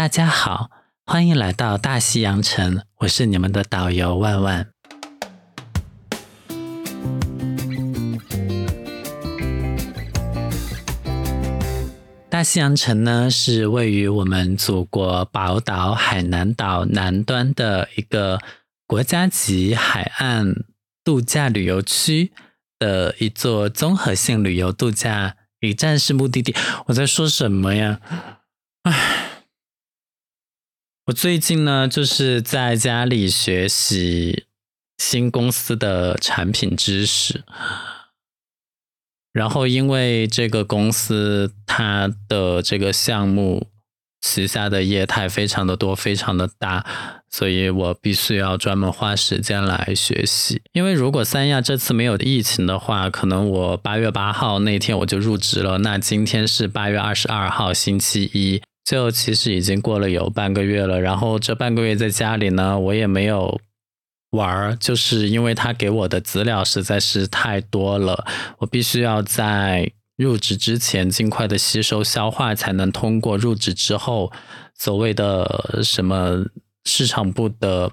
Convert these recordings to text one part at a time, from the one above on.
大家好，欢迎来到大西洋城，我是你们的导游万万。大西洋城呢，是位于我们祖国宝岛海南岛南端的一个国家级海岸度假旅游区的一座综合性旅游度假一站式目的地。我在说什么呀？唉，我最近呢，就是在家里学习新公司的产品知识。然后，因为这个公司它的这个项目旗下的业态非常的多，非常的大，所以我必须要专门花时间来学习。因为如果三亚这次没有疫情的话，可能我八月八号那天我就入职了。那今天是八月二十二号星期一，就其实已经过了有半个月了。然后这半个月在家里呢，我也没有。玩儿，就是因为他给我的资料实在是太多了，我必须要在入职之前尽快的吸收消化，才能通过入职之后所谓的什么市场部的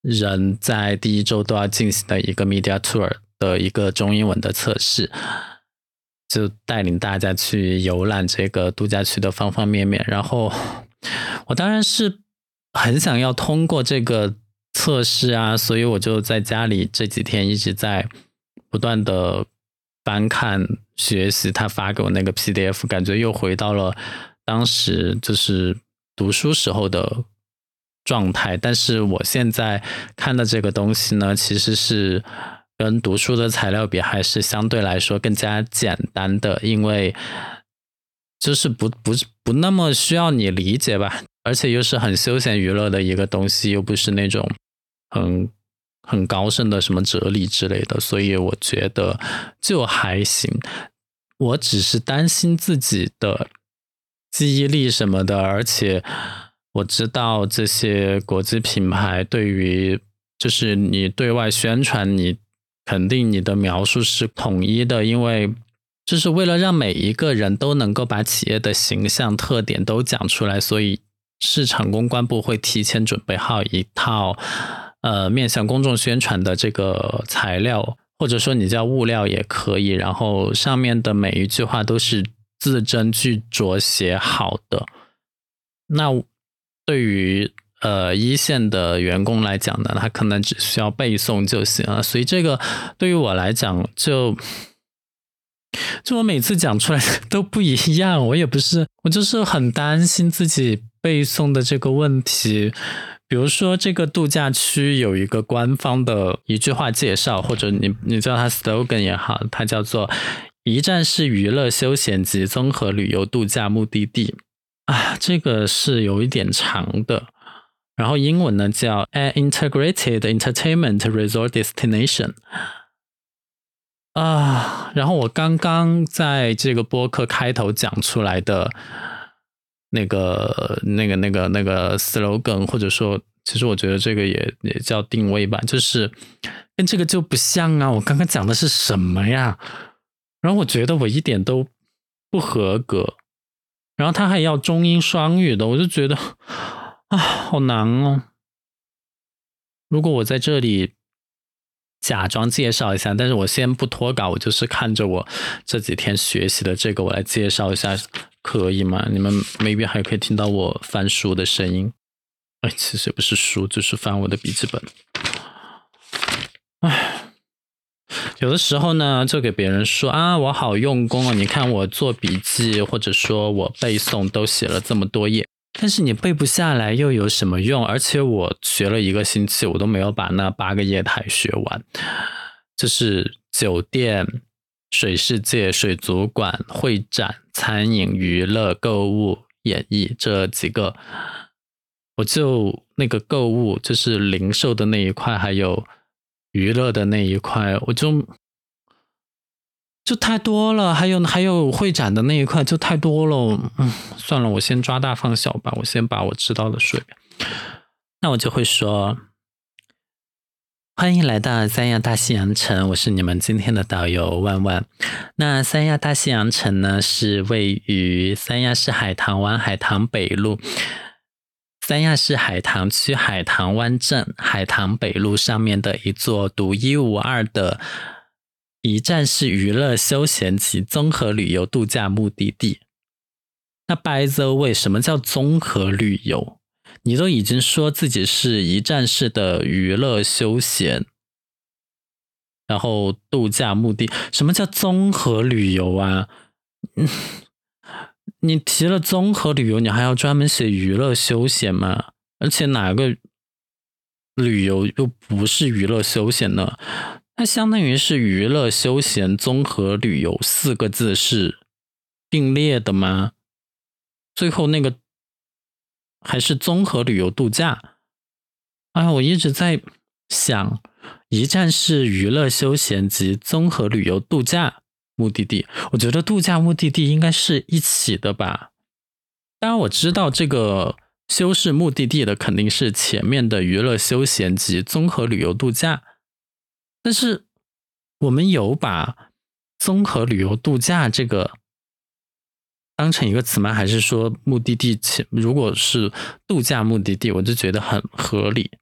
人在第一周都要进行的一个 media tour 的一个中英文的测试，就带领大家去游览这个度假区的方方面面。然后 我当然是很想要通过这个。测试啊，所以我就在家里这几天一直在不断的翻看学习他发给我那个 PDF，感觉又回到了当时就是读书时候的状态。但是我现在看的这个东西呢，其实是跟读书的材料比，还是相对来说更加简单的，因为就是不不不那么需要你理解吧，而且又是很休闲娱乐的一个东西，又不是那种。很很高深的什么哲理之类的，所以我觉得就还行。我只是担心自己的记忆力什么的，而且我知道这些国际品牌对于就是你对外宣传，你肯定你的描述是统一的，因为就是为了让每一个人都能够把企业的形象特点都讲出来，所以市场公关部会提前准备好一套。呃，面向公众宣传的这个材料，或者说你叫物料也可以，然后上面的每一句话都是字斟句酌写好的。那对于呃一线的员工来讲呢，他可能只需要背诵就行了。所以这个对于我来讲，就就我每次讲出来都不一样。我也不是，我就是很担心自己背诵的这个问题。比如说，这个度假区有一个官方的一句话介绍，或者你你叫它 slogan 也好，它叫做“一站式娱乐休闲及综合旅游度假目的地”。啊，这个是有一点长的。然后英文呢叫 “an integrated entertainment resort destination”。啊，然后我刚刚在这个播客开头讲出来的。那个、那个、那个、那个 slogan，或者说，其实我觉得这个也也叫定位吧，就是跟这个就不像啊。我刚刚讲的是什么呀？然后我觉得我一点都不合格。然后他还要中英双语的，我就觉得啊，好难哦。如果我在这里假装介绍一下，但是我先不脱稿，我就是看着我这几天学习的这个，我来介绍一下。可以吗？你们 maybe 还可以听到我翻书的声音。哎，其实也不是书，就是翻我的笔记本。哎，有的时候呢，就给别人说啊，我好用功啊！你看我做笔记，或者说我背诵，都写了这么多页，但是你背不下来又有什么用？而且我学了一个星期，我都没有把那八个业态学完。这是酒店。水世界、水族馆、会展、餐饮、娱乐、购物、演艺这几个，我就那个购物就是零售的那一块，还有娱乐的那一块，我就就太多了。还有还有会展的那一块就太多了。嗯，算了，我先抓大放小吧，我先把我知道的说一遍。那我就会说。欢迎来到三亚大西洋城，我是你们今天的导游万万。那三亚大西洋城呢，是位于三亚市海棠湾海棠北路三亚市海棠区海棠湾镇海棠北路上面的一座独一无二的一站式娱乐休闲及综合旅游度假目的地。那 By the way，什么叫综合旅游？你都已经说自己是一站式的娱乐休闲，然后度假目的，什么叫综合旅游啊？你提了综合旅游，你还要专门写娱乐休闲吗？而且哪个旅游又不是娱乐休闲呢？那相当于是娱乐休闲综合旅游四个字是并列的吗？最后那个还是综合旅游度假。哎呀，我一直在想，一站式娱乐休闲及综合旅游度假。目的地，我觉得度假目的地应该是一起的吧。当然，我知道这个修饰目的地的肯定是前面的娱乐休闲及综合旅游度假，但是我们有把综合旅游度假这个当成一个词吗？还是说目的地前如果是度假目的地，我就觉得很合理。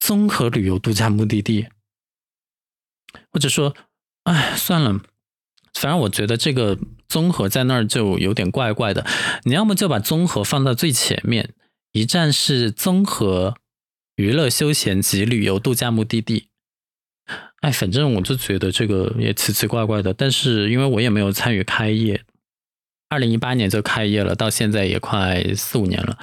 综合旅游度假目的地，或者说。哎，算了，反正我觉得这个综合在那儿就有点怪怪的。你要么就把综合放到最前面，一站式综合娱乐休闲及旅游度假目的地。哎，反正我就觉得这个也奇奇怪怪的。但是因为我也没有参与开业，二零一八年就开业了，到现在也快四五年了。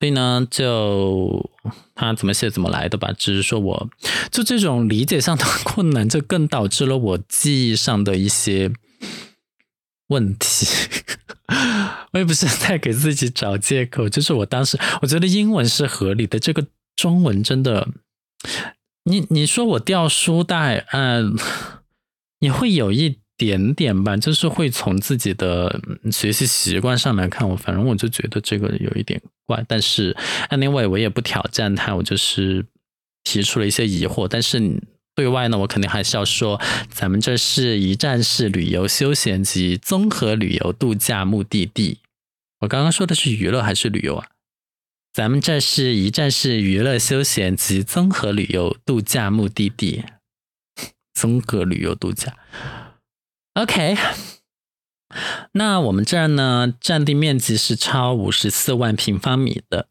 所以呢，就他怎么写怎么来的吧。只是说，我就这种理解上的 困难，就更导致了我记忆上的一些问题。我也不是在给自己找借口，就是我当时我觉得英文是合理的，这个中文真的，你你说我掉书袋，嗯，你会有一。点点吧，就是会从自己的学习习惯上来看，我反正我就觉得这个有一点怪，但是 anyway 我也不挑战他，我就是提出了一些疑惑，但是对外呢，我肯定还是要说，咱们这是一站式旅游休闲及综合旅游度假目的地。我刚刚说的是娱乐还是旅游啊？咱们这是一站式娱乐休闲及综合旅游度假目的地，综合旅游度假。OK，那我们这儿呢，占地面积是超五十四万平方米的，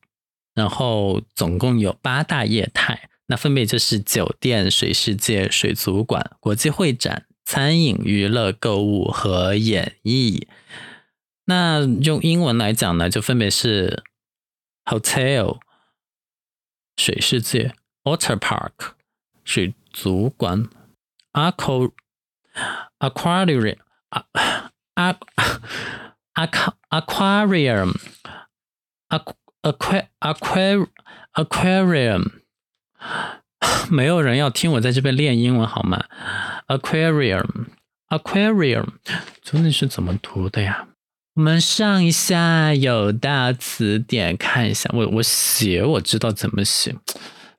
然后总共有八大业态，那分别就是酒店、水世界、水族馆、国际会展、餐饮、娱乐、购物和演艺。那用英文来讲呢，就分别是 hotel、水世界、water park、水族馆、aqua。aquarium, aqu aquarium, aqu aqu aquarium，没有人要听我在这边练英文好吗？aquarium, aquarium，究竟是怎么读的呀？我们上一下有大词典看一下，我我写我知道怎么写。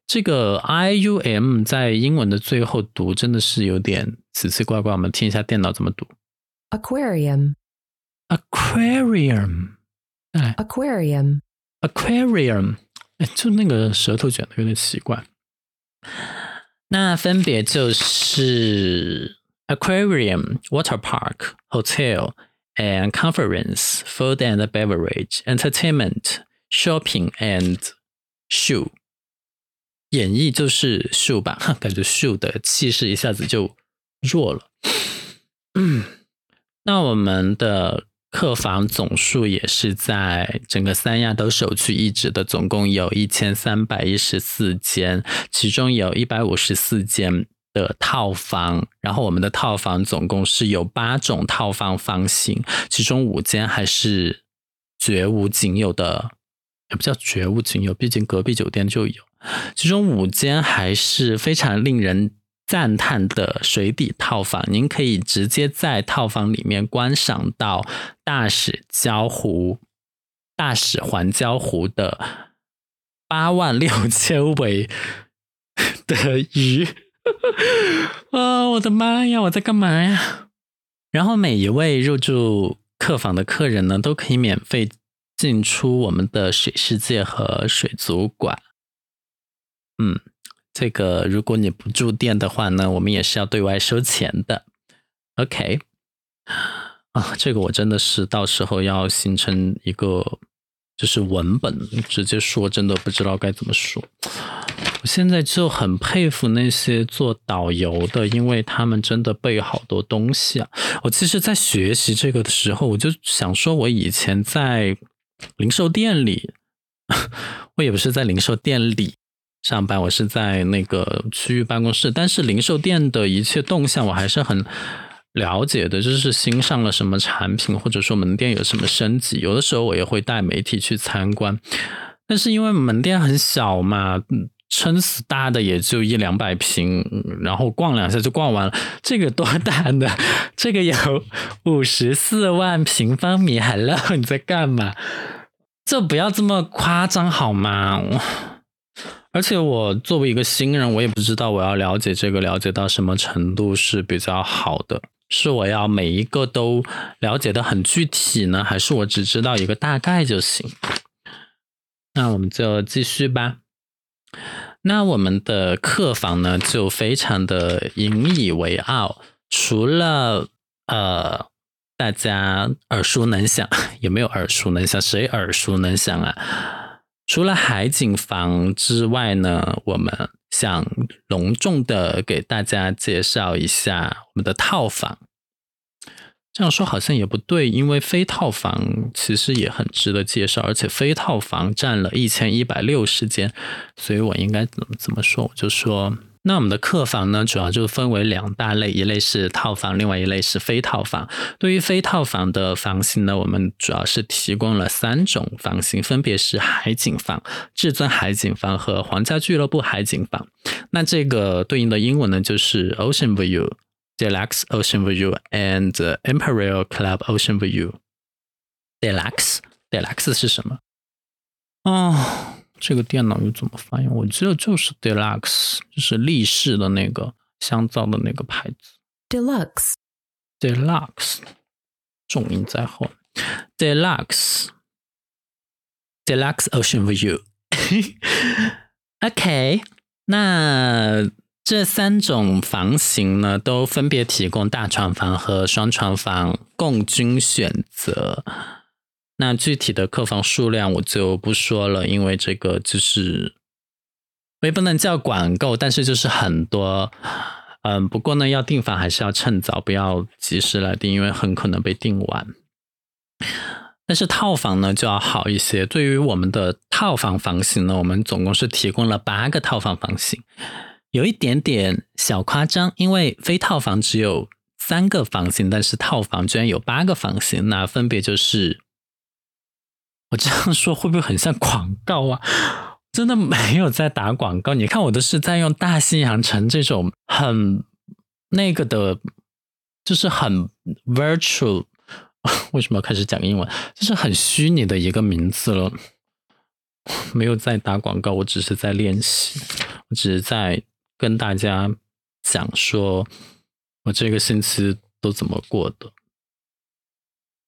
这个 I U M 在英文的最后读真的是有点奇奇怪怪，我们听一下电脑怎么读。Aquarium，Aquarium，哎，Aquarium，Aquarium，哎，就那个舌头卷的有点奇怪。那分别就是 Aquarium、Water Park、Hotel and Conference、Food and Beverage、Entertainment、Shopping and Shoe。演绎就是 shoe 吧，感觉 shoe 的气势一下子就弱了。嗯，那我们的客房总数也是在整个三亚都首屈一指的，总共有一千三百一十四间，其中有一百五十四间的套房。然后我们的套房总共是有八种套房房型，其中五间还是绝无仅有的，也不叫绝无仅有，毕竟隔壁酒店就有。其中五间还是非常令人赞叹的水底套房，您可以直接在套房里面观赏到大使礁湖、大使环礁湖的八万六千尾的鱼。啊，我的妈呀！我在干嘛呀？然后每一位入住客房的客人呢，都可以免费进出我们的水世界和水族馆。嗯，这个如果你不住店的话呢，我们也是要对外收钱的。OK，啊，这个我真的是到时候要形成一个就是文本，直接说，真的不知道该怎么说。我现在就很佩服那些做导游的，因为他们真的背好多东西啊。我其实，在学习这个的时候，我就想说，我以前在零售店里，我也不是在零售店里上班，我是在那个区域办公室。但是零售店的一切动向，我还是很了解的，就是新上了什么产品，或者说门店有什么升级。有的时候我也会带媒体去参观，但是因为门店很小嘛。撑死大的也就一两百平，然后逛两下就逛完了。这个多大的？这个有五十四万平方米。Hello，你在干嘛？这不要这么夸张好吗？而且我作为一个新人，我也不知道我要了解这个了解到什么程度是比较好的。是我要每一个都了解的很具体呢，还是我只知道一个大概就行？那我们就继续吧。那我们的客房呢，就非常的引以为傲。除了呃，大家耳熟能详，有没有耳熟能详？谁耳熟能详啊？除了海景房之外呢，我们想隆重的给大家介绍一下我们的套房。这样说好像也不对，因为非套房其实也很值得介绍，而且非套房占了一千一百六十间，所以我应该怎么怎么说？我就说，那我们的客房呢，主要就分为两大类，一类是套房，另外一类是非套房。对于非套房的房型呢，我们主要是提供了三种房型，分别是海景房、至尊海景房和皇家俱乐部海景房。那这个对应的英文呢，就是 Ocean View。Deluxe Ocean View and Imperial Club Ocean View。Deluxe Deluxe 是什么？哦，这个电脑又怎么翻译？我记得就是 Deluxe，就是立式的那个香皂的那个牌子。Deluxe Deluxe 重音在后。Deluxe Deluxe Ocean View。OK，那。这三种房型呢，都分别提供大床房和双床房供君选择。那具体的客房数量我就不说了，因为这个就是我也不能叫管够，但是就是很多。嗯，不过呢，要订房还是要趁早，不要及时来订，因为很可能被订完。但是套房呢就要好一些。对于我们的套房房型呢，我们总共是提供了八个套房房型。有一点点小夸张，因为非套房只有三个房型，但是套房居然有八个房型，那分别就是我这样说会不会很像广告啊？真的没有在打广告，你看我都是在用大西洋城这种很那个的，就是很 virtual，为什么要开始讲英文？就是很虚拟的一个名字了，没有在打广告，我只是在练习，我只是在。跟大家讲说，我这个星期都怎么过的。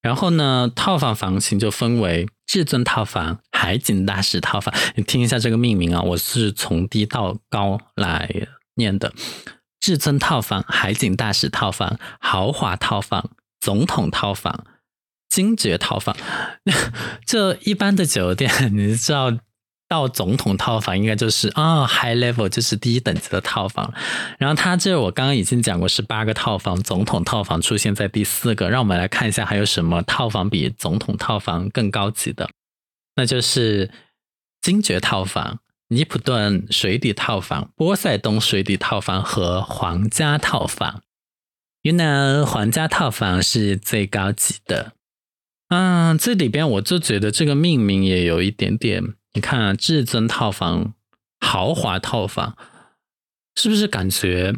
然后呢，套房房型就分为至尊套房、海景大使套房。你听一下这个命名啊，我是从低到高来念的：至尊套房、海景大使套房、豪华套房、总统套房、精绝套房。这一般的酒店，你知道。到总统套房应该就是啊，high level 就是第一等级的套房。然后它这我刚刚已经讲过是八个套房，总统套房出现在第四个。让我们来看一下还有什么套房比总统套房更高级的，那就是精绝套房、尼普顿水底套房、波塞冬水底套房和皇家套房。You know，皇家套房是最高级的。嗯，这里边我就觉得这个命名也有一点点。你看啊，至尊套房、豪华套房，是不是感觉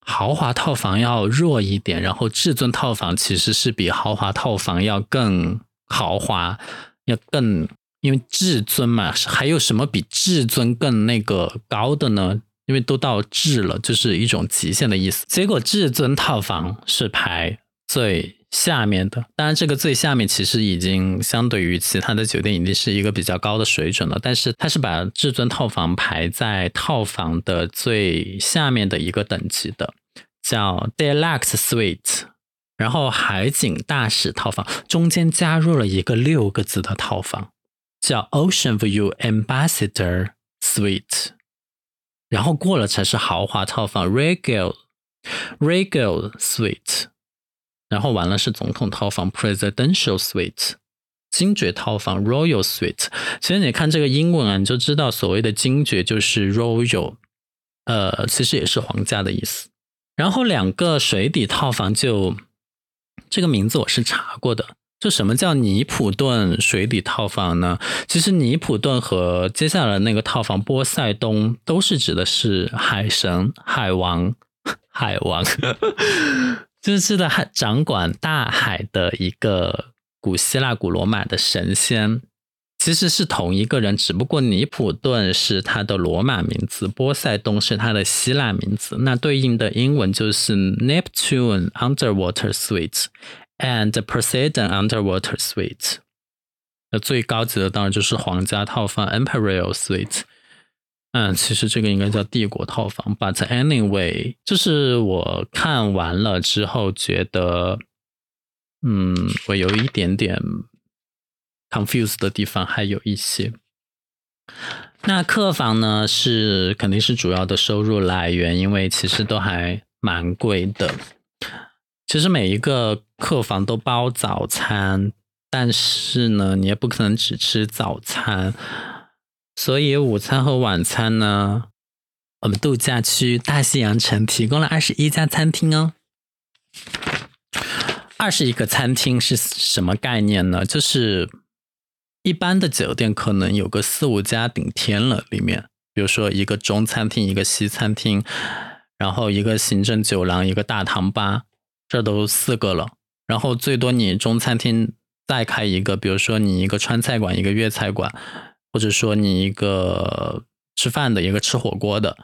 豪华套房要弱一点？然后至尊套房其实是比豪华套房要更豪华，要更因为至尊嘛，还有什么比至尊更那个高的呢？因为都到至了，就是一种极限的意思。结果至尊套房是排最下面的。当然，这个最下面其实已经相对于其他的酒店已经是一个比较高的水准了。但是它是把至尊套房排在套房的最下面的一个等级的，叫 Deluxe Suite。然后海景大使套房中间加入了一个六个字的套房，叫 Ocean View Ambassador Suite。然后过了才是豪华套房 Regal Regal Suite。然后完了是总统套房 Presidential Suite，精绝套房 Royal Suite。其实你看这个英文啊，你就知道所谓的精绝就是 Royal，呃，其实也是皇家的意思。然后两个水底套房就。这个名字我是查过的，就什么叫尼普顿水底套房呢？其实尼普顿和接下来那个套房波塞冬都是指的是海神、海王、海王，就是的海掌管大海的一个古希腊、古罗马的神仙。其实是同一个人，只不过尼普顿是他的罗马名字，波塞冬是他的希腊名字。那对应的英文就是 Neptune Underwater Suite and Poseidon Underwater Suite。那最高级的当然就是皇家套房 Imperial Suite。嗯，其实这个应该叫帝国套房。But anyway，就是我看完了之后觉得，嗯，我有一点点。confuse 的地方还有一些。那客房呢，是肯定是主要的收入来源，因为其实都还蛮贵的。其实每一个客房都包早餐，但是呢，你也不可能只吃早餐，所以午餐和晚餐呢，我们度假区大西洋城提供了二十一家餐厅哦。二十一个餐厅是什么概念呢？就是。一般的酒店可能有个四五家顶天了，里面比如说一个中餐厅，一个西餐厅，然后一个行政酒廊，一个大堂吧，这都四个了。然后最多你中餐厅再开一个，比如说你一个川菜馆，一个粤菜馆，或者说你一个吃饭的，一个吃火锅的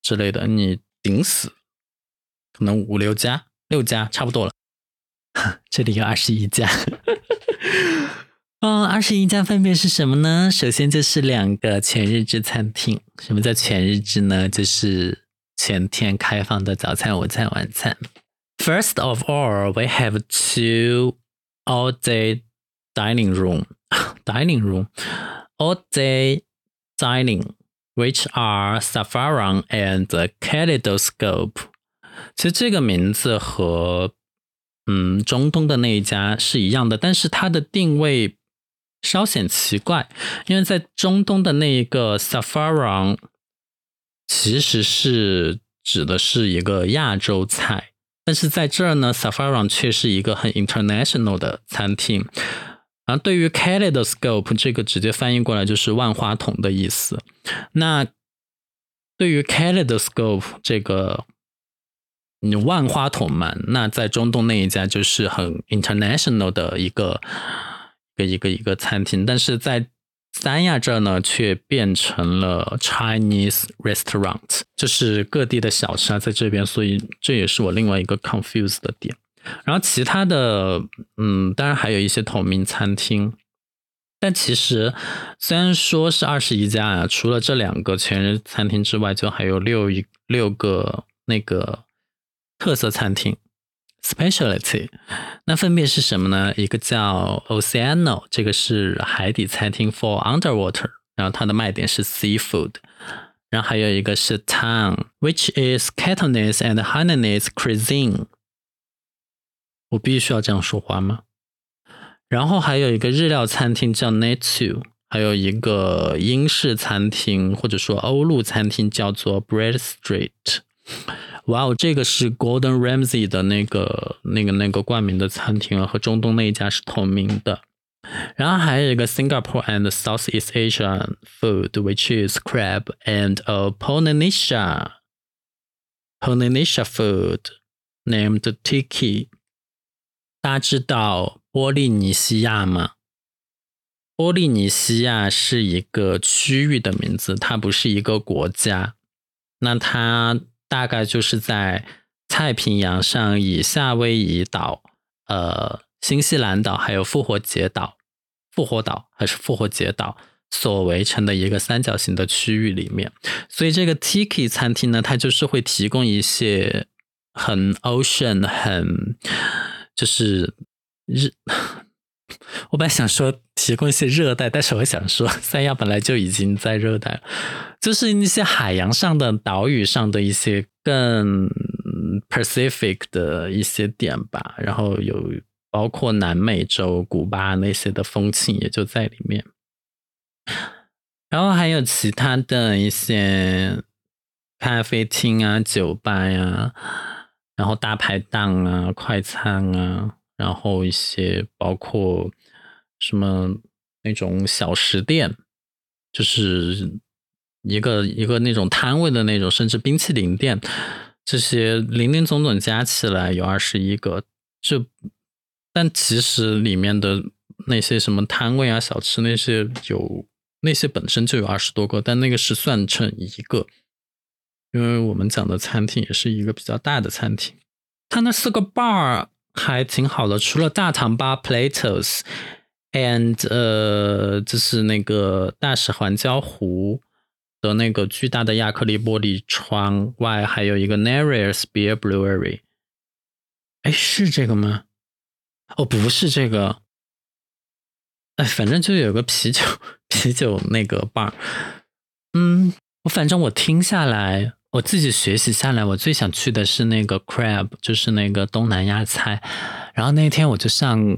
之类的，你顶死可能五六家，六家差不多了。这里有二十一家。嗯，二十一家分别是什么呢？首先就是两个全日制餐厅。什么叫全日制呢？就是全天开放的早餐、午餐、晚餐。First of all, we have two all-day dining room, dining room, all-day dining, which are Saffron and Kaleidoscope。其实这个名字和嗯中东的那一家是一样的，但是它的定位。稍显奇怪，因为在中东的那一个 Saffron 其实是指的是一个亚洲菜，但是在这儿呢，Saffron 却是一个很 international 的餐厅。而对于 Kaleidoscope 这个直接翻译过来就是万花筒的意思。那对于 Kaleidoscope 这个你万花筒嘛，那在中东那一家就是很 international 的一个一。个一个一个餐厅，但是在三亚这儿呢，却变成了 Chinese restaurant，就是各地的小吃啊，在这边，所以这也是我另外一个 confuse 的点。然后其他的，嗯，当然还有一些同名餐厅，但其实虽然说是二十一家啊，除了这两个全日餐厅之外，就还有六一六个那个特色餐厅。Specialty，那分别是什么呢？一个叫 Oceano，这个是海底餐厅 for underwater，然后它的卖点是 seafood。然后还有一个是 Town，which is Cantonese and Hainanese cuisine。我必须要这样说话吗？然后还有一个日料餐厅叫 Natu，还有一个英式餐厅或者说欧陆餐厅叫做 Bread Street。哇哦，这个是 Golden Ramsy 的那个、那个、那个冠名的餐厅啊，和中东那一家是同名的。然后还有一个 Singapore and Southeast Asian food，which is crab and a Polynesia Polynesia food named Tiki。大家知道波利尼西亚吗？波利尼西亚是一个区域的名字，它不是一个国家。那它。大概就是在太平洋上以夏威夷岛呃新西兰岛还有复活节岛、复活岛还是复活节岛所围成的一个三角形的区域里面。所以这个 Tiki 餐厅呢，它就是会提供一些很 ocean 很就是日。我本来想说提供一些热带，但是我想说三亚本来就已经在热带，就是那些海洋上的岛屿上的一些更 Pacific 的一些点吧，然后有包括南美洲、古巴那些的风情也就在里面，然后还有其他的一些咖啡厅啊、酒吧呀，然后大排档啊、快餐啊。然后一些包括什么那种小食店，就是一个一个那种摊位的那种，甚至冰淇淋店，这些零零总总加起来有二十一个。就但其实里面的那些什么摊位啊、小吃那些有那些本身就有二十多个，但那个是算成一个，因为我们讲的餐厅也是一个比较大的餐厅，它那四个 bar。还挺好的，除了大堂吧 Platos，and 呃，就是那个大使环礁湖的那个巨大的亚克力玻璃窗外，还有一个 Nereus Beer Brewery。哎，是这个吗？哦，不是这个。哎，反正就有个啤酒 啤酒那个 bar。嗯，我反正我听下来。我自己学习下来，我最想去的是那个 crab，就是那个东南亚菜。然后那天我就上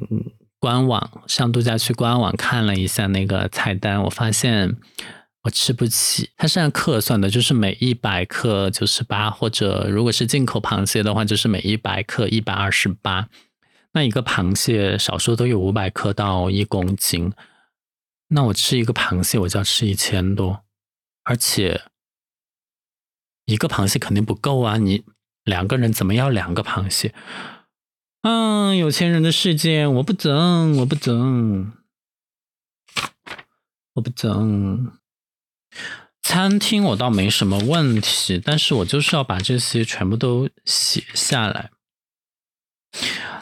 官网，上度假区官网看了一下那个菜单，我发现我吃不起。它是按克算的，就是每一百克九十八，或者如果是进口螃蟹的话，就是每一百克一百二十八。那一个螃蟹少说都有五百克到一公斤，那我吃一个螃蟹我就要吃一千多，而且。一个螃蟹肯定不够啊！你两个人怎么要两个螃蟹？嗯，有钱人的世界，我不整，我不整，我不整。餐厅我倒没什么问题，但是我就是要把这些全部都写下来。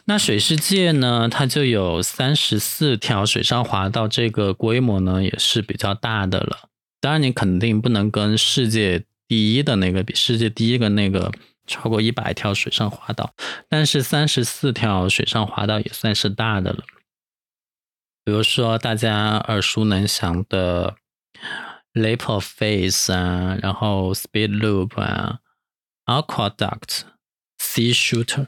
那水世界呢？它就有三十四条水上滑道，这个规模呢也是比较大的了。当然，你肯定不能跟世界。第一的那个比世界第一个那个超过一百条水上滑道，但是三十四条水上滑道也算是大的了。比如说大家耳熟能详的 lap of faith 啊，然后 Speed Loop 啊，Aqueduct、Sea Shooter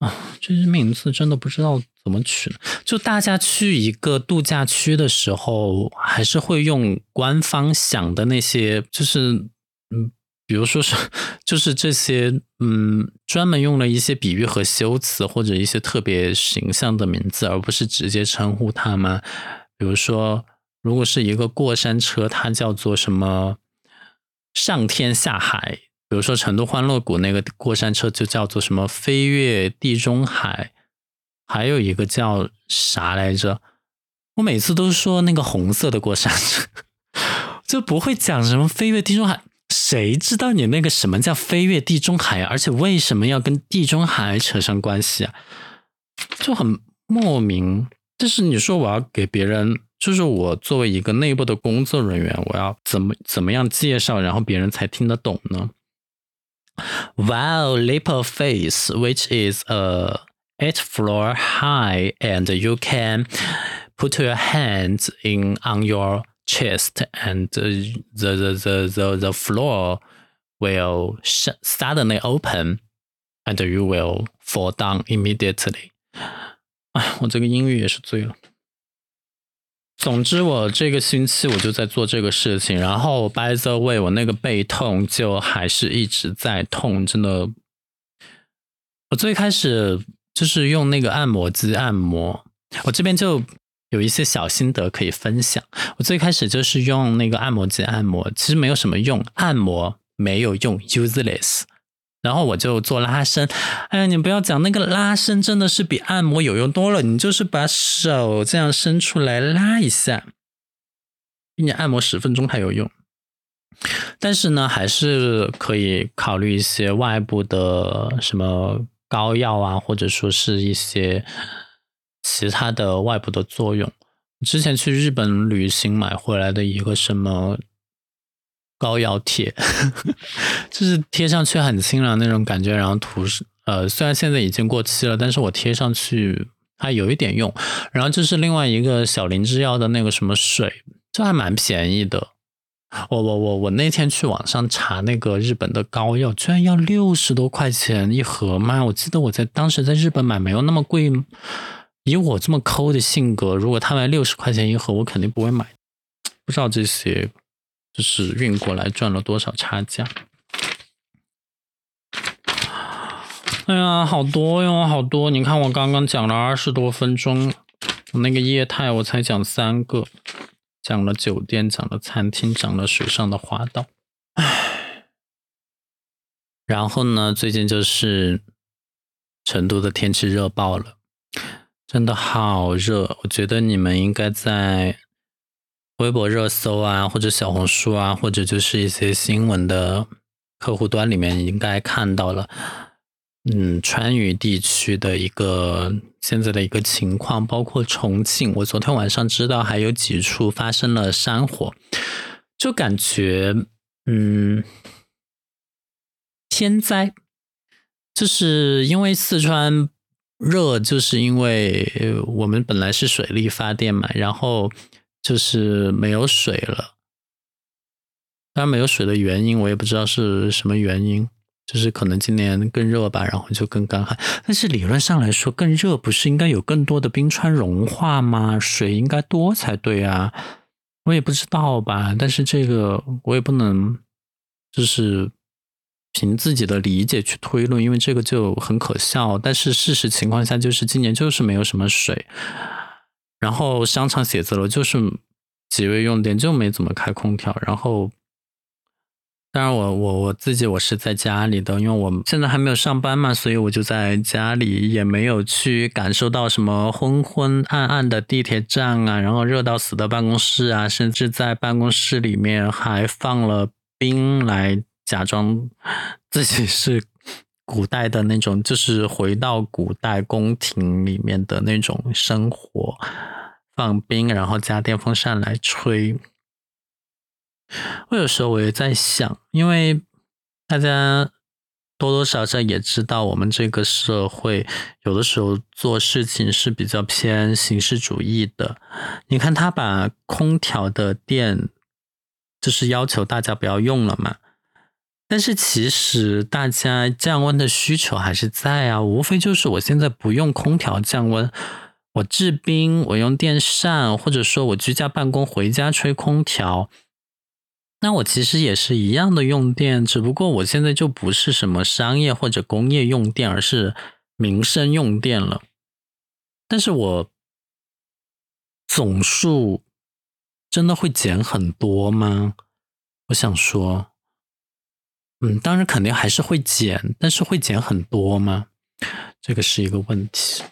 啊，这些名字真的不知道怎么取。就大家去一个度假区的时候，还是会用官方想的那些，就是。嗯，比如说是，就是这些，嗯，专门用了一些比喻和修辞，或者一些特别形象的名字，而不是直接称呼他们。比如说，如果是一个过山车，它叫做什么上天下海；比如说成都欢乐谷那个过山车就叫做什么飞越地中海。还有一个叫啥来着？我每次都说那个红色的过山车，就不会讲什么飞越地中海。谁知道你那个什么叫飞越地中海？而且为什么要跟地中海扯上关系啊？就很莫名。但是你说我要给别人，就是我作为一个内部的工作人员，我要怎么怎么样介绍，然后别人才听得懂呢？Wow, leap of faith, which is a eight floor high, and you can put your hands in on your chest and the the the the the floor will suddenly open and you will fall down immediately。哎，我这个英语也是醉了。总之，我这个星期我就在做这个事情，然后 by the way，我那个背痛就还是一直在痛，真的。我最开始就是用那个按摩机按摩，我这边就。有一些小心得可以分享。我最开始就是用那个按摩机按摩，其实没有什么用，按摩没有用，useless。然后我就做拉伸。哎呀，你不要讲那个拉伸，真的是比按摩有用多了。你就是把手这样伸出来拉一下，比你按摩十分钟还有用。但是呢，还是可以考虑一些外部的什么膏药啊，或者说是一些其他的外部的作用。之前去日本旅行买回来的一个什么膏药贴，就是贴上去很清凉那种感觉，然后涂呃，虽然现在已经过期了，但是我贴上去还有一点用。然后就是另外一个小林制药的那个什么水，这还蛮便宜的。我我我我那天去网上查那个日本的膏药，居然要六十多块钱一盒吗？我记得我在当时在日本买没有那么贵。以我这么抠的性格，如果他卖六十块钱一盒，我肯定不会买。不知道这些就是运过来赚了多少差价。哎呀，好多哟，好多！你看我刚刚讲了二十多分钟，我那个业态我才讲三个，讲了酒店，讲了餐厅，讲了水上的滑道。唉，然后呢，最近就是成都的天气热爆了。真的好热，我觉得你们应该在微博热搜啊，或者小红书啊，或者就是一些新闻的客户端里面应该看到了，嗯，川渝地区的一个现在的一个情况，包括重庆，我昨天晚上知道还有几处发生了山火，就感觉嗯，天灾，就是因为四川。热就是因为我们本来是水力发电嘛，然后就是没有水了。当然没有水的原因我也不知道是什么原因，就是可能今年更热吧，然后就更干旱。但是理论上来说，更热不是应该有更多的冰川融化吗？水应该多才对啊。我也不知道吧，但是这个我也不能就是。凭自己的理解去推论，因为这个就很可笑。但是事实情况下，就是今年就是没有什么水，然后商场、写字楼就是几位用电，就没怎么开空调。然后，当然我我我自己我是在家里的，因为我现在还没有上班嘛，所以我就在家里，也没有去感受到什么昏昏暗暗的地铁站啊，然后热到死的办公室啊，甚至在办公室里面还放了冰来。假装自己是古代的那种，就是回到古代宫廷里面的那种生活，放冰，然后加电风扇来吹。我有时候我也在想，因为大家多多少少也知道，我们这个社会有的时候做事情是比较偏形式主义的。你看，他把空调的电就是要求大家不要用了嘛。但是其实大家降温的需求还是在啊，无非就是我现在不用空调降温，我制冰，我用电扇，或者说我居家办公回家吹空调，那我其实也是一样的用电，只不过我现在就不是什么商业或者工业用电，而是民生用电了。但是我总数真的会减很多吗？我想说。嗯，当然肯定还是会减，但是会减很多吗？这个是一个问题。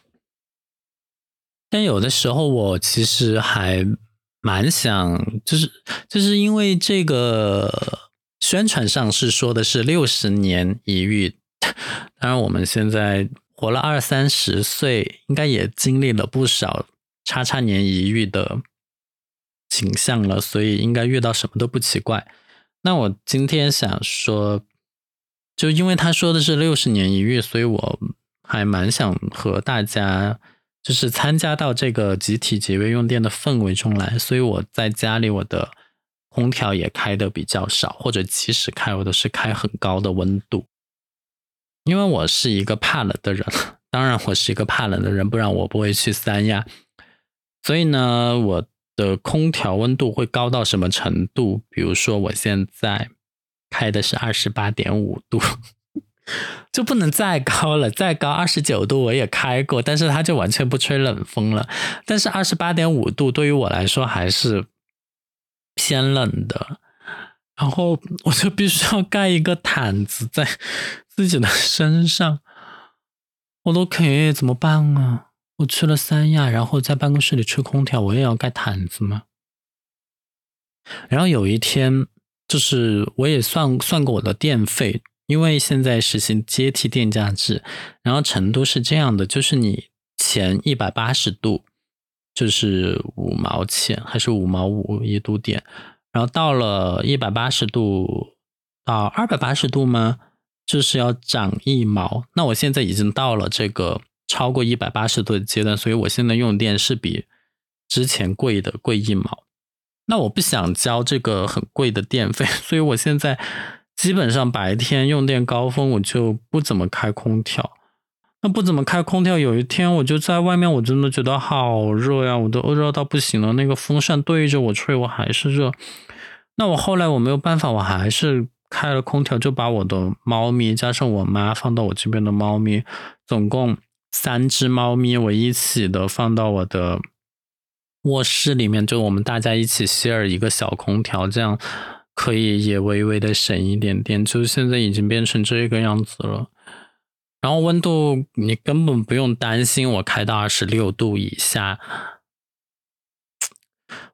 但有的时候我其实还蛮想，就是就是因为这个宣传上是说的是六十年一遇，当然我们现在活了二三十岁，应该也经历了不少叉叉年一遇的景象了，所以应该遇到什么都不奇怪。那我今天想说，就因为他说的是六十年一遇，所以我还蛮想和大家就是参加到这个集体节约用电的氛围中来。所以我在家里，我的空调也开的比较少，或者即使开，我都是开很高的温度。因为我是一个怕冷的人，当然我是一个怕冷的人，不然我不会去三亚。所以呢，我。的空调温度会高到什么程度？比如说，我现在开的是二十八点五度，就不能再高了。再高二十九度我也开过，但是它就完全不吹冷风了。但是二十八点五度对于我来说还是偏冷的。然后我就必须要盖一个毯子在自己的身上，我都可以怎么办啊？我去了三亚，然后在办公室里吹空调，我也要盖毯子吗？然后有一天，就是我也算算过我的电费，因为现在实行阶梯电价制，然后成都是这样的，就是你前一百八十度就是五毛钱，还是五毛五一度电，然后到了一百八十度到二百八十度吗？就是要涨一毛。那我现在已经到了这个超过一百八十度的阶段，所以我现在用电是比之前贵的贵一毛。那我不想交这个很贵的电费，所以我现在。基本上白天用电高峰，我就不怎么开空调。那不怎么开空调，有一天我就在外面，我真的觉得好热呀，我都热到不行了。那个风扇对着我吹，我还是热。那我后来我没有办法，我还是开了空调，就把我的猫咪加上我妈放到我这边的猫咪，总共三只猫咪，我一起的放到我的卧室里面，就我们大家一起 share 一个小空调，这样。可以也微微的省一点电，就现在已经变成这个样子了。然后温度你根本不用担心，我开到二十六度以下，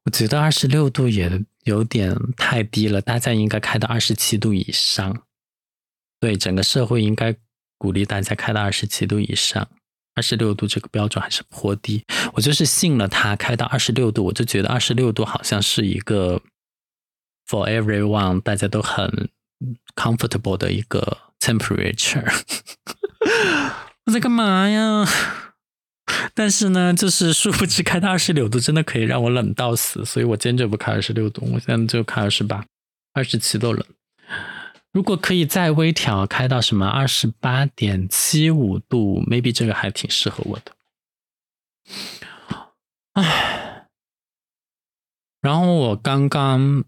我觉得二十六度也有点太低了，大家应该开到二十七度以上。对，整个社会应该鼓励大家开到二十七度以上，二十六度这个标准还是颇低。我就是信了它，开到二十六度，我就觉得二十六度好像是一个。For everyone，大家都很 comfortable 的一个 temperature。我在干嘛呀？但是呢，就是殊不知开到二十六度真的可以让我冷到死，所以我坚决不开二十六度，我现在就开二十八、二十七都冷。如果可以再微调，开到什么二十八点七五度，maybe 这个还挺适合我的。唉，然后我刚刚。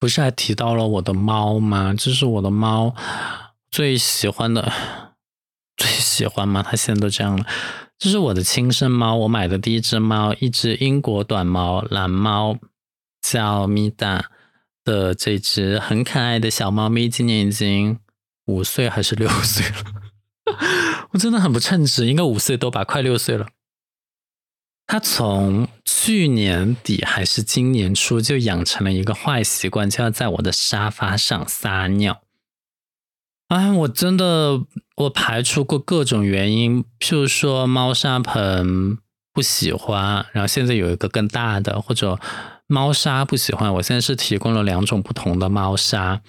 不是还提到了我的猫吗？这是我的猫最喜欢的，最喜欢吗？它现在都这样了。这是我的亲生猫，我买的第一只猫，一只英国短毛蓝猫，叫米达的这只很可爱的小猫咪，今年已经五岁还是六岁了？我真的很不称职，应该五岁多吧，快六岁了。他从去年底还是今年初就养成了一个坏习惯，就要在我的沙发上撒尿。哎，我真的，我排除过各种原因，譬如说猫砂盆不喜欢，然后现在有一个更大的，或者猫砂不喜欢，我现在是提供了两种不同的猫砂，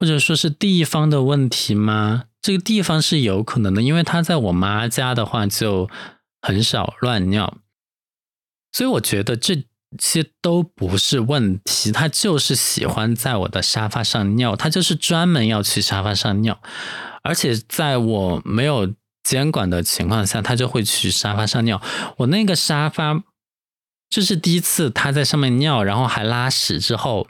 或者说是地方的问题吗？这个地方是有可能的，因为它在我妈家的话就很少乱尿。所以我觉得这些都不是问题，它就是喜欢在我的沙发上尿，它就是专门要去沙发上尿，而且在我没有监管的情况下，它就会去沙发上尿。我那个沙发，这是第一次他在上面尿，然后还拉屎之后，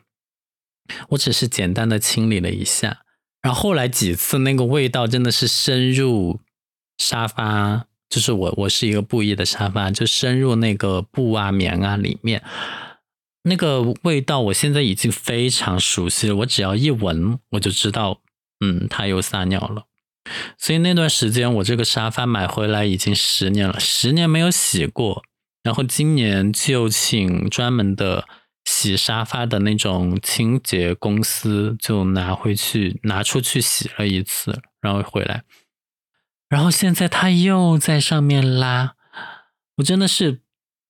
我只是简单的清理了一下，然后后来几次那个味道真的是深入沙发。就是我，我是一个布艺的沙发，就深入那个布啊、棉啊里面，那个味道我现在已经非常熟悉了。我只要一闻，我就知道，嗯，它又撒尿了。所以那段时间，我这个沙发买回来已经十年了，十年没有洗过。然后今年就请专门的洗沙发的那种清洁公司，就拿回去拿出去洗了一次，然后回来。然后现在他又在上面拉，我真的是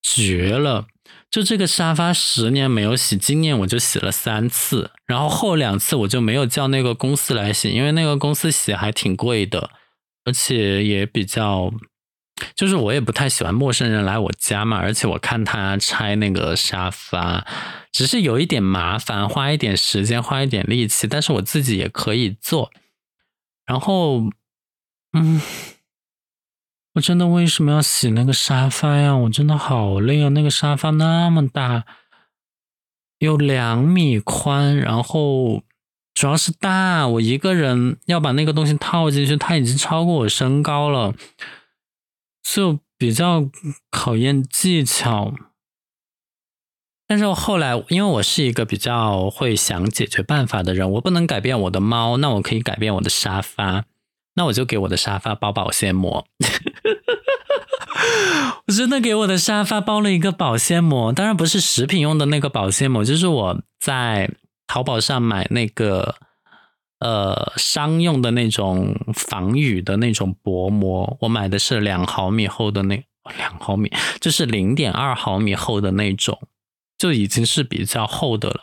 绝了！就这个沙发十年没有洗，今年我就洗了三次，然后后两次我就没有叫那个公司来洗，因为那个公司洗还挺贵的，而且也比较，就是我也不太喜欢陌生人来我家嘛，而且我看他拆那个沙发，只是有一点麻烦，花一点时间，花一点力气，但是我自己也可以做，然后。嗯，我真的为什么要洗那个沙发呀？我真的好累啊！那个沙发那么大，有两米宽，然后主要是大，我一个人要把那个东西套进去，它已经超过我身高了，就比较考验技巧。但是我后来，因为我是一个比较会想解决办法的人，我不能改变我的猫，那我可以改变我的沙发。那我就给我的沙发包保鲜膜，我真的给我的沙发包了一个保鲜膜，当然不是食品用的那个保鲜膜，就是我在淘宝上买那个呃商用的那种防雨的那种薄膜，我买的是两毫米厚的那两毫米，就是零点二毫米厚的那种，就已经是比较厚的了。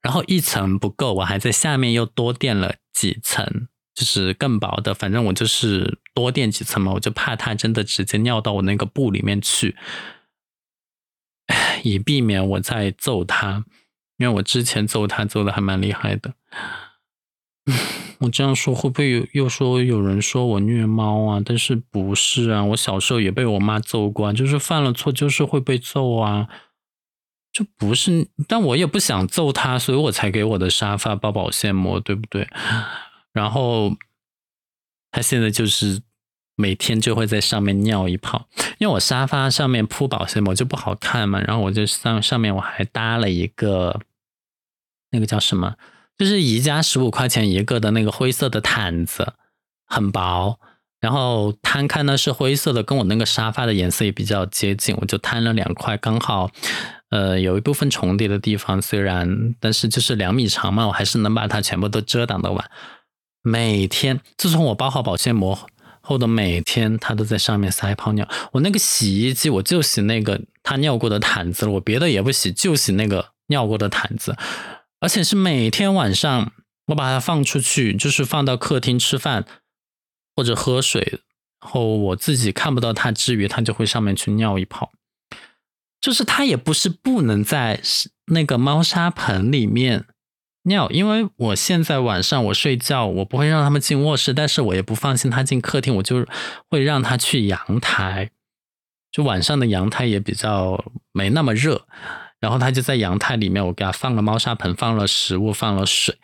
然后一层不够，我还在下面又多垫了几层，就是更薄的。反正我就是多垫几层嘛，我就怕它真的直接尿到我那个布里面去，以避免我再揍它。因为我之前揍它揍的还蛮厉害的。我这样说会不会有又说有人说我虐猫啊？但是不是啊？我小时候也被我妈揍过，就是犯了错就是会被揍啊。就不是，但我也不想揍他，所以我才给我的沙发包保鲜膜，对不对？然后他现在就是每天就会在上面尿一泡，因为我沙发上面铺保鲜膜就不好看嘛。然后我就上上面我还搭了一个那个叫什么，就是宜家十五块钱一个的那个灰色的毯子，很薄，然后摊开呢是灰色的，跟我那个沙发的颜色也比较接近，我就摊了两块，刚好。呃，有一部分重叠的地方，虽然但是就是两米长嘛，我还是能把它全部都遮挡的完。每天，自从我包好保鲜膜后的每天，它都在上面撒泡尿。我那个洗衣机，我就洗那个它尿过的毯子了，我别的也不洗，就洗那个尿过的毯子。而且是每天晚上，我把它放出去，就是放到客厅吃饭或者喝水，然后我自己看不到它之余，它就会上面去尿一泡。就是它也不是不能在那个猫砂盆里面尿，因为我现在晚上我睡觉，我不会让他们进卧室，但是我也不放心它进客厅，我就会让它去阳台。就晚上的阳台也比较没那么热，然后它就在阳台里面，我给它放了猫砂盆，放了食物，放了水，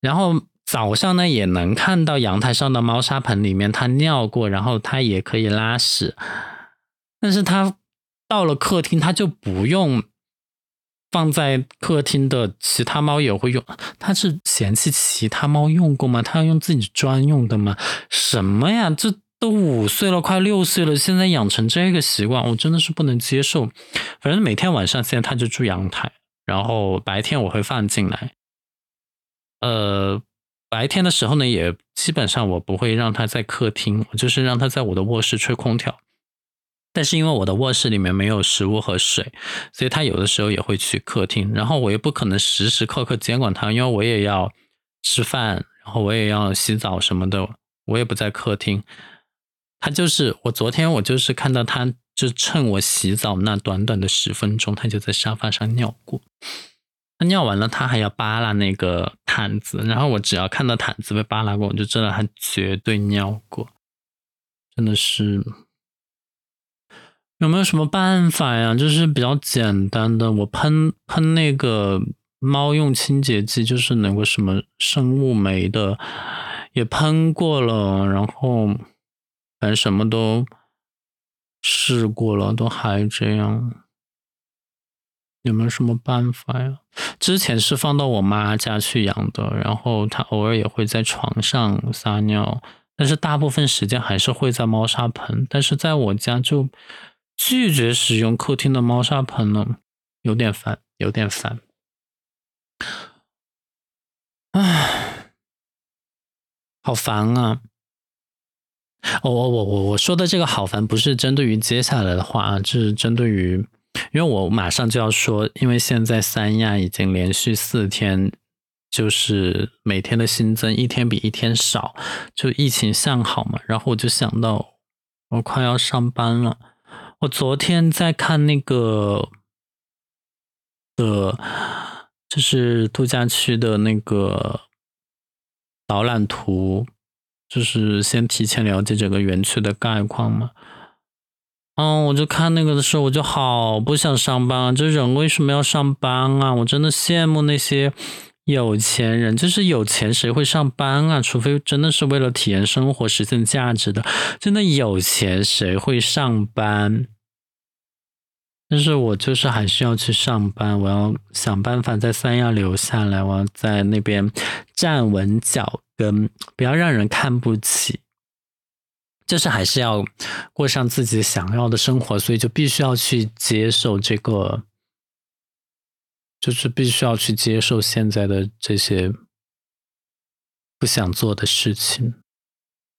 然后早上呢也能看到阳台上的猫砂盆里面它尿过，然后它也可以拉屎，但是它。到了客厅，它就不用放在客厅的，其他猫也会用。它是嫌弃其他猫用过吗？它要用自己专用的吗？什么呀？这都五岁了，快六岁了，现在养成这个习惯，我真的是不能接受。反正每天晚上现在他就住阳台，然后白天我会放进来。呃，白天的时候呢，也基本上我不会让他在客厅，我就是让他在我的卧室吹空调。但是因为我的卧室里面没有食物和水，所以他有的时候也会去客厅。然后我又不可能时时刻刻监管他，因为我也要吃饭，然后我也要洗澡什么的，我也不在客厅。他就是我昨天我就是看到他，就趁我洗澡那短短的十分钟，他就在沙发上尿过。他尿完了，他还要扒拉那个毯子，然后我只要看到毯子被扒拉过，我就知道他绝对尿过，真的是。有没有什么办法呀？就是比较简单的，我喷喷那个猫用清洁剂，就是那个什么生物酶的，也喷过了，然后反正什么都试过了，都还这样。有没有什么办法呀？之前是放到我妈家去养的，然后它偶尔也会在床上撒尿，但是大部分时间还是会在猫砂盆。但是在我家就。拒绝使用客厅的猫砂盆了，有点烦，有点烦。唉，好烦啊！我我我我我说的这个好烦，不是针对于接下来的话啊，是针对于，因为我马上就要说，因为现在三亚已经连续四天，就是每天的新增一天比一天少，就疫情向好嘛，然后我就想到，我快要上班了。我昨天在看那个的，就是度假区的那个导览图，就是先提前了解整个园区的概况嘛。嗯，我就看那个的时候，我就好不想上班啊！这人为什么要上班啊？我真的羡慕那些。有钱人就是有钱，谁会上班啊？除非真的是为了体验生活、实现价值的。真的有钱，谁会上班？但是我就是还是要去上班，我要想办法在三亚留下来，我要在那边站稳脚跟，不要让人看不起。就是还是要过上自己想要的生活，所以就必须要去接受这个。就是必须要去接受现在的这些不想做的事情。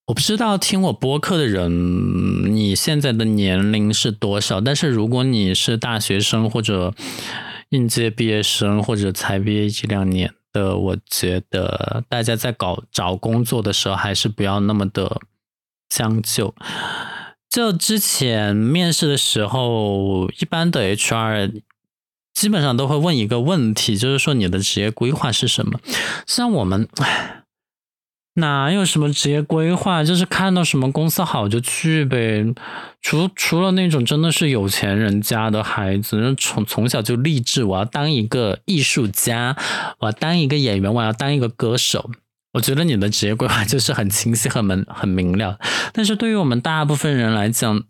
我不知道听我播客的人，你现在的年龄是多少？但是如果你是大学生或者应届毕业生，或者才毕业一两年的，我觉得大家在搞找工作的时候，还是不要那么的将就。就之前面试的时候，一般的 HR 基本上都会问一个问题，就是说你的职业规划是什么？像我们，唉。哪有什么职业规划？就是看到什么公司好就去呗。除除了那种真的是有钱人家的孩子，从从小就立志我要当一个艺术家，我要当一个演员，我要当一个歌手。我觉得你的职业规划就是很清晰、很明、很明了。但是对于我们大部分人来讲，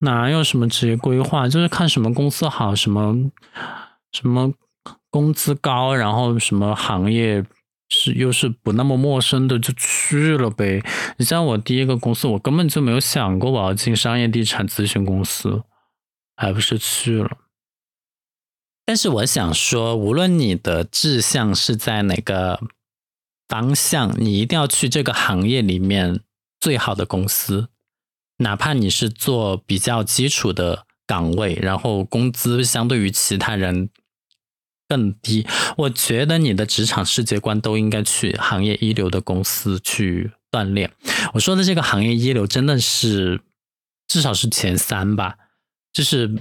哪有什么职业规划？就是看什么公司好，什么什么工资高，然后什么行业。是又是不那么陌生的就去了呗。你像我第一个公司，我根本就没有想过我要进商业地产咨询公司，还不是去了。但是我想说，无论你的志向是在哪个方向，你一定要去这个行业里面最好的公司，哪怕你是做比较基础的岗位，然后工资相对于其他人。更低，我觉得你的职场世界观都应该去行业一流的公司去锻炼。我说的这个行业一流，真的是至少是前三吧。就是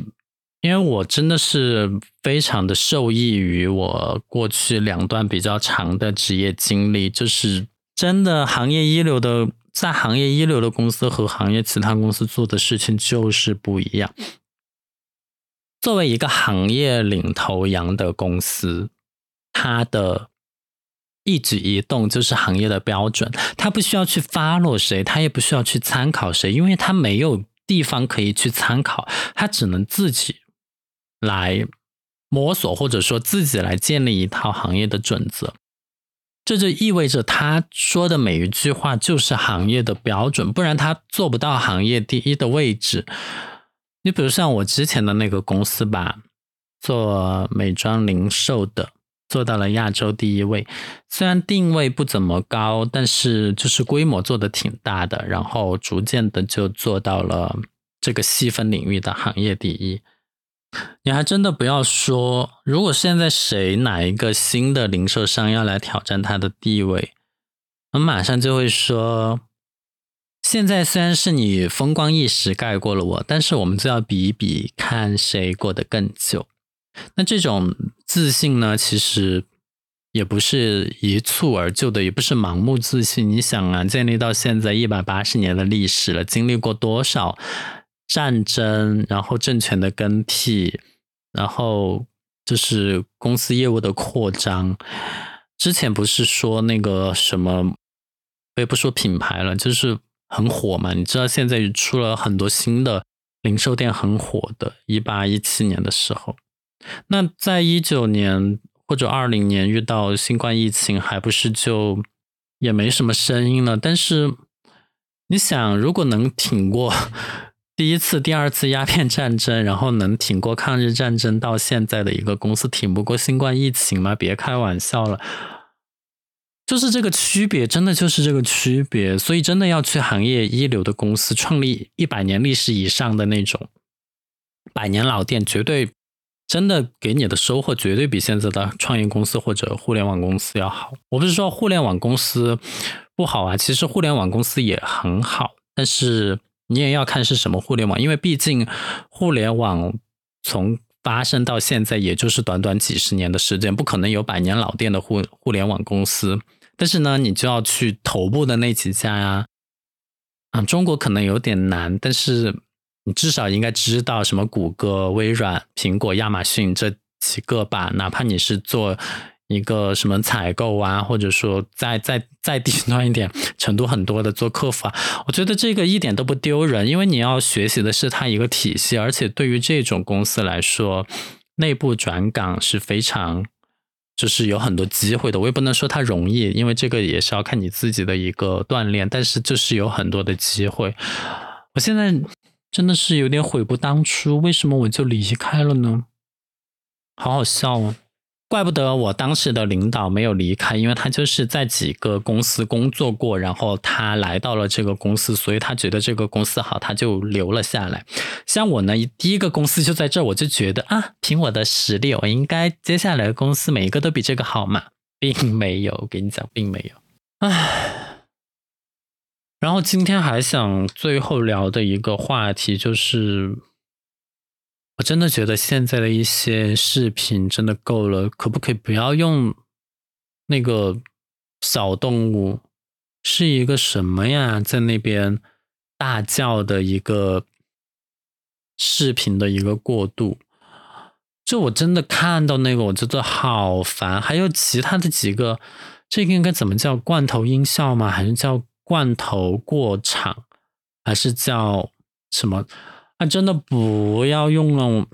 因为我真的是非常的受益于我过去两段比较长的职业经历，就是真的行业一流的，在行业一流的公司和行业其他公司做的事情就是不一样。作为一个行业领头羊的公司，它的一举一动就是行业的标准。它不需要去 follow 谁，它也不需要去参考谁，因为它没有地方可以去参考，它只能自己来摸索，或者说自己来建立一套行业的准则。这就意味着他说的每一句话就是行业的标准，不然他做不到行业第一的位置。你比如像我之前的那个公司吧，做美妆零售的，做到了亚洲第一位。虽然定位不怎么高，但是就是规模做的挺大的，然后逐渐的就做到了这个细分领域的行业第一。你还真的不要说，如果现在谁哪一个新的零售商要来挑战他的地位，我马上就会说。现在虽然是你风光一时盖过了我，但是我们就要比一比，看谁过得更久。那这种自信呢，其实也不是一蹴而就的，也不是盲目自信。你想啊，建立到现在一百八十年的历史了，经历过多少战争，然后政权的更替，然后就是公司业务的扩张。之前不是说那个什么，我也不说品牌了，就是。很火嘛？你知道现在出了很多新的零售店，很火的。一八一七年的时候，那在一九年或者二零年遇到新冠疫情，还不是就也没什么声音了。但是你想，如果能挺过第一次、第二次鸦片战争，然后能挺过抗日战争，到现在的一个公司，挺不过新冠疫情吗？别开玩笑了。就是这个区别，真的就是这个区别，所以真的要去行业一流的公司，创立一百年历史以上的那种百年老店，绝对真的给你的收获绝对比现在的创业公司或者互联网公司要好。我不是说互联网公司不好啊，其实互联网公司也很好，但是你也要看是什么互联网，因为毕竟互联网从发生到现在也就是短短几十年的时间，不可能有百年老店的互互联网公司。但是呢，你就要去头部的那几家呀，啊，中国可能有点难，但是你至少应该知道什么谷歌、微软、苹果、亚马逊这几个吧。哪怕你是做一个什么采购啊，或者说再 再再低端一点，程度很多的做客服啊，我觉得这个一点都不丢人，因为你要学习的是它一个体系，而且对于这种公司来说，内部转岗是非常。就是有很多机会的，我也不能说它容易，因为这个也是要看你自己的一个锻炼。但是就是有很多的机会，我现在真的是有点悔不当初，为什么我就离开了呢？好好笑啊。怪不得我当时的领导没有离开，因为他就是在几个公司工作过，然后他来到了这个公司，所以他觉得这个公司好，他就留了下来。像我呢，第一个公司就在这儿，我就觉得啊，凭我的实力，我应该接下来的公司每一个都比这个好嘛，并没有，我跟你讲，并没有。唉，然后今天还想最后聊的一个话题就是。我真的觉得现在的一些视频真的够了，可不可以不要用那个小动物是一个什么呀，在那边大叫的一个视频的一个过渡？就我真的看到那个，我觉得好烦。还有其他的几个，这个应该怎么叫罐头音效吗？还是叫罐头过场？还是叫什么？啊，真的不要用了！我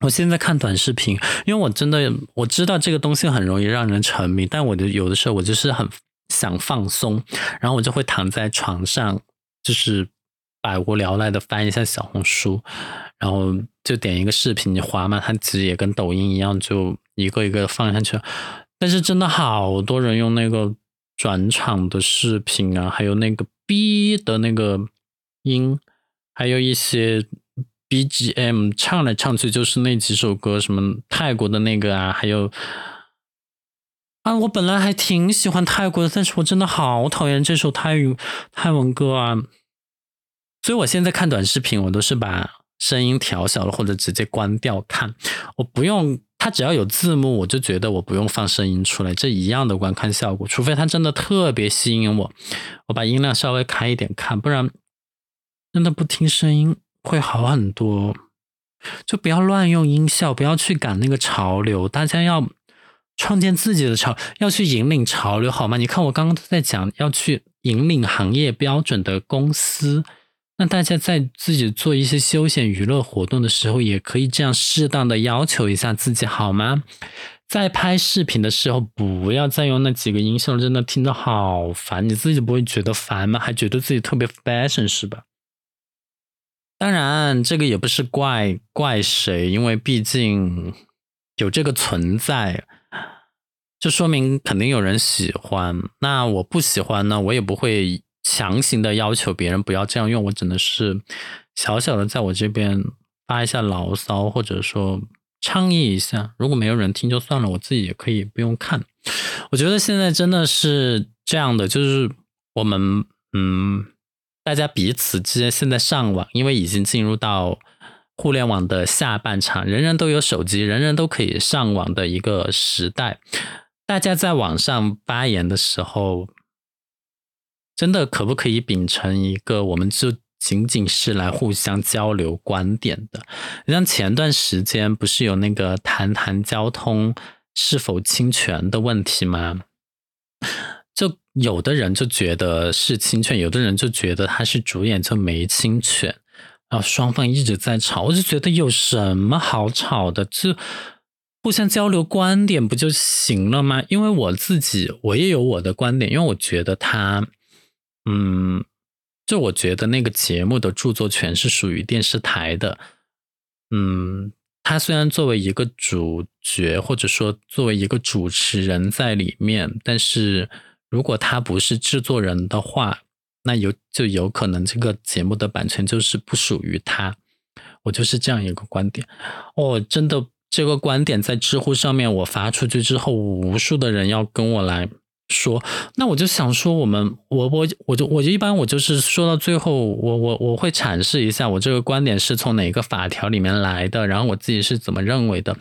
我现在看短视频，因为我真的我知道这个东西很容易让人沉迷，但我就有的时候我就是很想放松，然后我就会躺在床上，就是百无聊赖的翻一下小红书，然后就点一个视频，你滑嘛，它其实也跟抖音一样，就一个一个放下去。但是真的好多人用那个转场的视频啊，还有那个 B 的那个音。还有一些 BGM 唱来唱去就是那几首歌，什么泰国的那个啊，还有啊，我本来还挺喜欢泰国的，但是我真的好讨厌这首泰语泰文歌啊，所以我现在看短视频，我都是把声音调小了或者直接关掉看，我不用它只要有字幕，我就觉得我不用放声音出来，这一样的观看效果，除非它真的特别吸引我，我把音量稍微开一点看，不然。真的不听声音会好很多，就不要乱用音效，不要去赶那个潮流。大家要创建自己的潮，要去引领潮流，好吗？你看我刚刚在讲要去引领行业标准的公司，那大家在自己做一些休闲娱乐活动的时候，也可以这样适当的要求一下自己，好吗？在拍视频的时候，不要再用那几个音效，真的听着好烦。你自己不会觉得烦吗？还觉得自己特别 fashion 是吧？当然，这个也不是怪怪谁，因为毕竟有这个存在，就说明肯定有人喜欢。那我不喜欢呢，我也不会强行的要求别人不要这样用，我只能是小小的在我这边发一下牢骚，或者说倡议一下。如果没有人听就算了，我自己也可以不用看。我觉得现在真的是这样的，就是我们嗯。大家彼此之间现在上网，因为已经进入到互联网的下半场，人人都有手机，人人都可以上网的一个时代。大家在网上发言的时候，真的可不可以秉承一个，我们就仅仅是来互相交流观点的？你像前段时间不是有那个谈谈交通是否侵权的问题吗？就有的人就觉得是侵权，有的人就觉得他是主演就没侵权，然后双方一直在吵，我就觉得有什么好吵的？就互相交流观点不就行了吗？因为我自己我也有我的观点，因为我觉得他，嗯，就我觉得那个节目的著作权是属于电视台的，嗯，他虽然作为一个主角或者说作为一个主持人在里面，但是。如果他不是制作人的话，那有就有可能这个节目的版权就是不属于他。我就是这样一个观点。哦，真的，这个观点在知乎上面我发出去之后，无数的人要跟我来说。那我就想说，我们我我我就我就一般我就是说到最后，我我我会阐释一下我这个观点是从哪个法条里面来的，然后我自己是怎么认为的。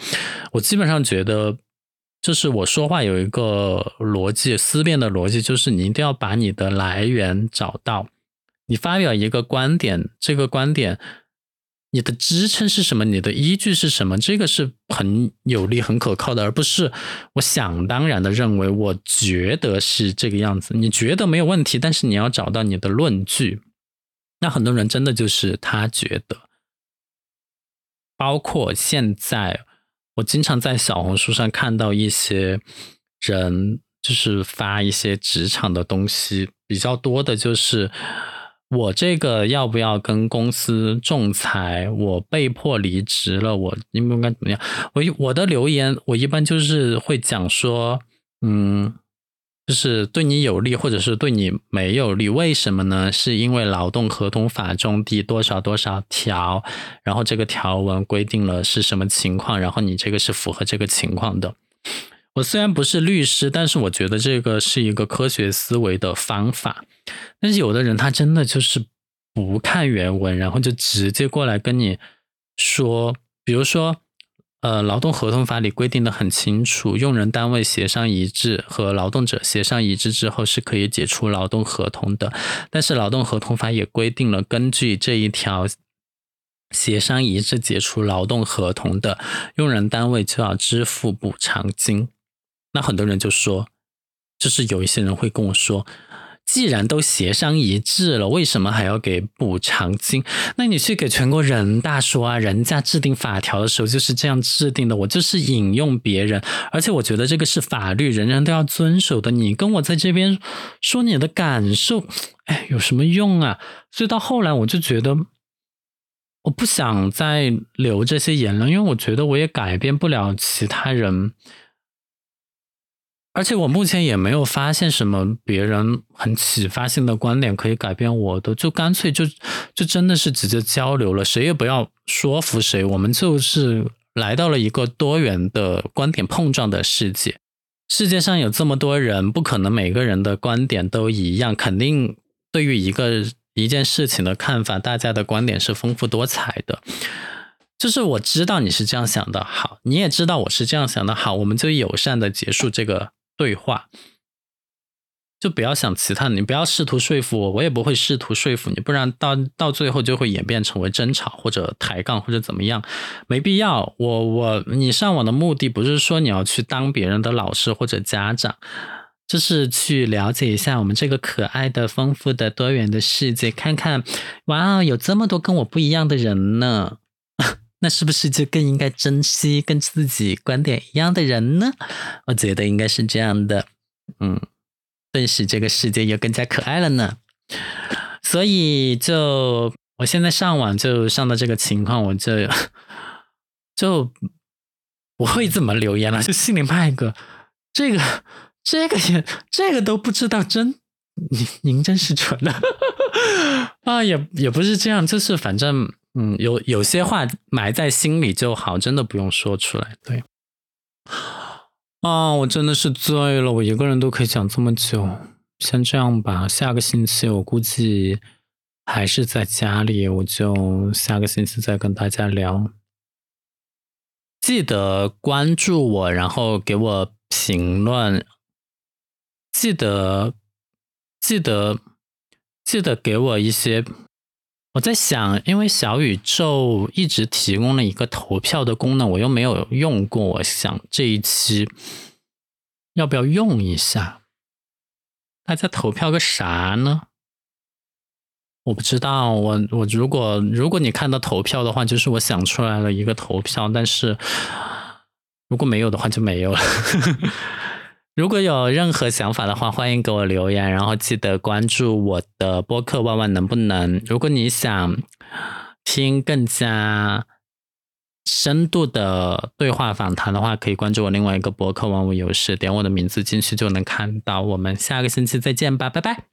我基本上觉得。就是我说话有一个逻辑思辨的逻辑，就是你一定要把你的来源找到。你发表一个观点，这个观点你的支撑是什么？你的依据是什么？这个是很有力、很可靠的，而不是我想当然的认为，我觉得是这个样子。你觉得没有问题，但是你要找到你的论据。那很多人真的就是他觉得，包括现在。我经常在小红书上看到一些人，就是发一些职场的东西，比较多的就是我这个要不要跟公司仲裁？我被迫离职了，我应该怎么样？我我的留言，我一般就是会讲说，嗯，就是对你有利，或者是对你没有利。为什么呢？是因为劳动合同法中第多少多少条，然后这个条文规定了是什么情况，然后你这个是符合这个情况的。我虽然不是律师，但是我觉得这个是一个科学思维的方法。但是有的人他真的就是不看原文，然后就直接过来跟你说，比如说，呃，劳动合同法里规定的很清楚，用人单位协商一致和劳动者协商一致之后是可以解除劳动合同的。但是劳动合同法也规定了，根据这一条协商一致解除劳动合同的用人单位就要支付补偿金。那很多人就说，就是有一些人会跟我说。既然都协商一致了，为什么还要给补偿金？那你去给全国人大说啊，人家制定法条的时候就是这样制定的，我就是引用别人，而且我觉得这个是法律，人人都要遵守的。你跟我在这边说你的感受，哎，有什么用啊？所以到后来我就觉得，我不想再留这些言论，因为我觉得我也改变不了其他人。而且我目前也没有发现什么别人很启发性的观点可以改变我的，就干脆就就真的是直接交流了，谁也不要说服谁，我们就是来到了一个多元的观点碰撞的世界。世界上有这么多人，不可能每个人的观点都一样，肯定对于一个一件事情的看法，大家的观点是丰富多彩的。就是我知道你是这样想的，好，你也知道我是这样想的，好，我们就友善的结束这个。对话，就不要想其他，你不要试图说服我，我也不会试图说服你，不然到到最后就会演变成为争吵或者抬杠或者怎么样，没必要。我我你上网的目的不是说你要去当别人的老师或者家长，就是去了解一下我们这个可爱的、丰富的、多元的世界，看看哇哦，有这么多跟我不一样的人呢。那是不是就更应该珍惜跟自己观点一样的人呢？我觉得应该是这样的，嗯，顿时这个世界又更加可爱了呢。所以就我现在上网就上到这个情况，我就 就不会怎么留言了，就心里骂一个，这个这个也这个都不知道，真您您真是蠢了 啊！也也不是这样，就是反正。嗯，有有些话埋在心里就好，真的不用说出来。对，啊，我真的是醉了，我一个人都可以讲这么久。先这样吧，下个星期我估计还是在家里，我就下个星期再跟大家聊。记得关注我，然后给我评论。记得，记得，记得给我一些。我在想，因为小宇宙一直提供了一个投票的功能，我又没有用过。我想这一期要不要用一下？大家投票个啥呢？我不知道。我我如果如果你看到投票的话，就是我想出来了一个投票，但是如果没有的话，就没有了。如果有任何想法的话，欢迎给我留言，然后记得关注我的播客。万万能不能？如果你想听更加深度的对话访谈的话，可以关注我另外一个播客万物有事，点我的名字进去就能看到。我们下个星期再见吧，拜拜。